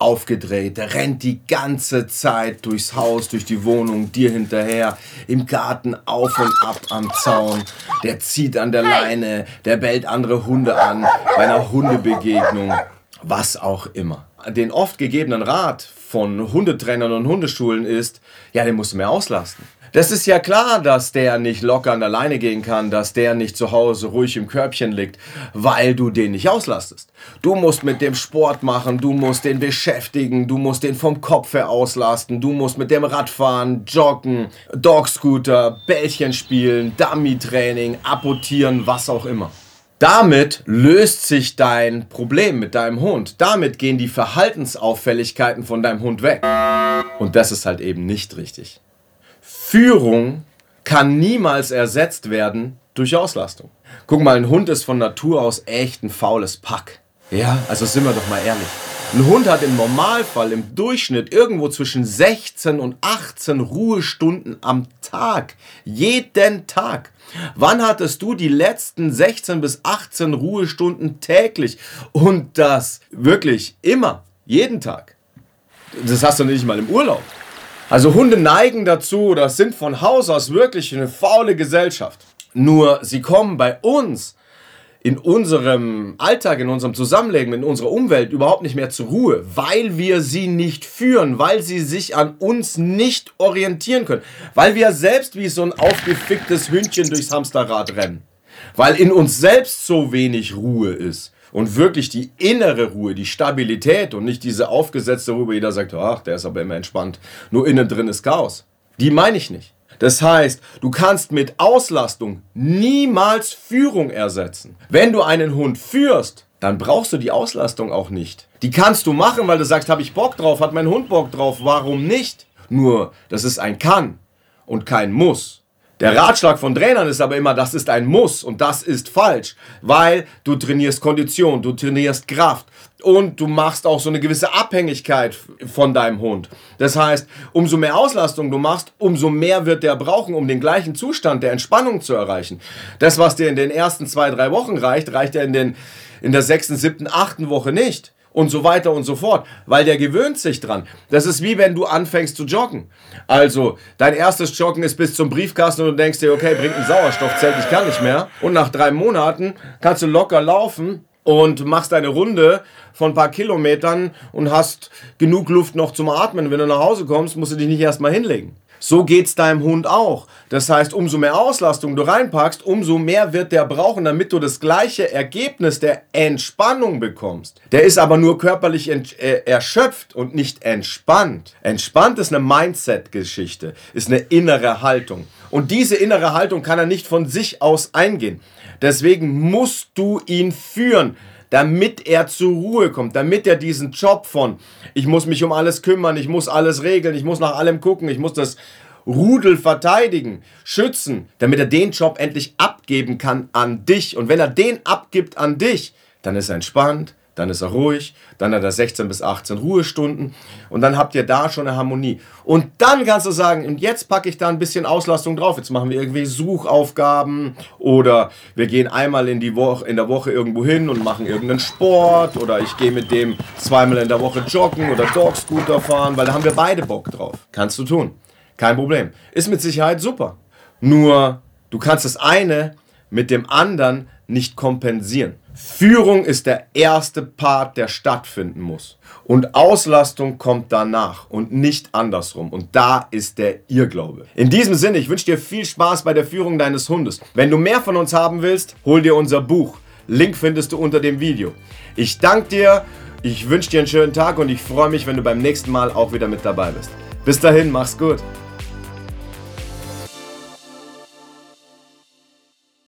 aufgedreht. Der rennt die ganze Zeit durchs Haus, durch die Wohnung, dir hinterher, im Garten auf und ab am Zaun. Der zieht an der Leine, der bellt andere Hunde an, bei einer Hundebegegnung, was auch immer. Den oft gegebenen Rat von Hundetrainern und Hundeschulen ist, ja, den musst du mehr auslasten. Das ist ja klar, dass der nicht locker an der Leine gehen kann, dass der nicht zu Hause ruhig im Körbchen liegt, weil du den nicht auslastest. Du musst mit dem Sport machen, du musst den beschäftigen, du musst den vom Kopf her auslasten, du musst mit dem Radfahren, joggen, Dogscooter, Bällchen spielen, Dummy-Training, apportieren, was auch immer. Damit löst sich dein Problem mit deinem Hund. Damit gehen die Verhaltensauffälligkeiten von deinem Hund weg. Und das ist halt eben nicht richtig. Führung kann niemals ersetzt werden durch Auslastung. Guck mal, ein Hund ist von Natur aus echt ein faules Pack. Ja, also sind wir doch mal ehrlich. Ein Hund hat im Normalfall im Durchschnitt irgendwo zwischen 16 und 18 Ruhestunden am Tag. Jeden Tag. Wann hattest du die letzten 16 bis 18 Ruhestunden täglich? Und das wirklich immer, jeden Tag. Das hast du nicht mal im Urlaub. Also Hunde neigen dazu oder sind von Haus aus wirklich eine faule Gesellschaft. Nur sie kommen bei uns in unserem Alltag, in unserem Zusammenleben, in unserer Umwelt überhaupt nicht mehr zur Ruhe, weil wir sie nicht führen, weil sie sich an uns nicht orientieren können, weil wir selbst wie so ein aufgeficktes Hündchen durchs Hamsterrad rennen, weil in uns selbst so wenig Ruhe ist und wirklich die innere Ruhe, die Stabilität und nicht diese aufgesetzte Ruhe, wo jeder sagt, ach, der ist aber immer entspannt, nur innen drin ist Chaos. Die meine ich nicht. Das heißt, du kannst mit Auslastung niemals Führung ersetzen. Wenn du einen Hund führst, dann brauchst du die Auslastung auch nicht. Die kannst du machen, weil du sagst, habe ich Bock drauf, hat mein Hund Bock drauf, warum nicht? Nur, das ist ein Kann und kein Muss. Der Ratschlag von Trainern ist aber immer, das ist ein Muss und das ist falsch, weil du trainierst Kondition, du trainierst Kraft und du machst auch so eine gewisse Abhängigkeit von deinem Hund. Das heißt, umso mehr Auslastung du machst, umso mehr wird der brauchen, um den gleichen Zustand der Entspannung zu erreichen. Das, was dir in den ersten zwei, drei Wochen reicht, reicht ja in, den, in der sechsten, siebten, achten Woche nicht und so weiter und so fort, weil der gewöhnt sich dran. Das ist wie wenn du anfängst zu joggen. Also, dein erstes Joggen ist bis zum Briefkasten und du denkst dir, okay, bringt ein Sauerstoffzelt, ich kann nicht mehr. Und nach drei Monaten kannst du locker laufen und machst eine Runde von ein paar Kilometern und hast genug Luft noch zum Atmen. Wenn du nach Hause kommst, musst du dich nicht erstmal hinlegen. So geht's deinem Hund auch. Das heißt, umso mehr Auslastung du reinpackst, umso mehr wird der brauchen, damit du das gleiche Ergebnis der Entspannung bekommst. Der ist aber nur körperlich äh, erschöpft und nicht entspannt. Entspannt ist eine Mindset-Geschichte, ist eine innere Haltung. Und diese innere Haltung kann er nicht von sich aus eingehen. Deswegen musst du ihn führen damit er zur Ruhe kommt, damit er diesen Job von, ich muss mich um alles kümmern, ich muss alles regeln, ich muss nach allem gucken, ich muss das Rudel verteidigen, schützen, damit er den Job endlich abgeben kann an dich. Und wenn er den abgibt an dich, dann ist er entspannt, dann ist er ruhig, dann hat er 16 bis 18 Ruhestunden und dann habt ihr da schon eine Harmonie. Und dann kannst du sagen, und jetzt packe ich da ein bisschen Auslastung drauf. Jetzt machen wir irgendwie Suchaufgaben oder wir gehen einmal in, die Woche, in der Woche irgendwo hin und machen irgendeinen Sport oder ich gehe mit dem zweimal in der Woche joggen oder Dogscooter fahren, weil da haben wir beide Bock drauf. Kannst du tun. Kein Problem. Ist mit Sicherheit super. Nur du kannst das eine mit dem anderen nicht kompensieren. Führung ist der erste Part, der stattfinden muss. Und Auslastung kommt danach und nicht andersrum. Und da ist der Irrglaube. In diesem Sinne, ich wünsche dir viel Spaß bei der Führung deines Hundes. Wenn du mehr von uns haben willst, hol dir unser Buch. Link findest du unter dem Video. Ich danke dir, ich wünsche dir einen schönen Tag und ich freue mich, wenn du beim nächsten Mal auch wieder mit dabei bist. Bis dahin, mach's gut.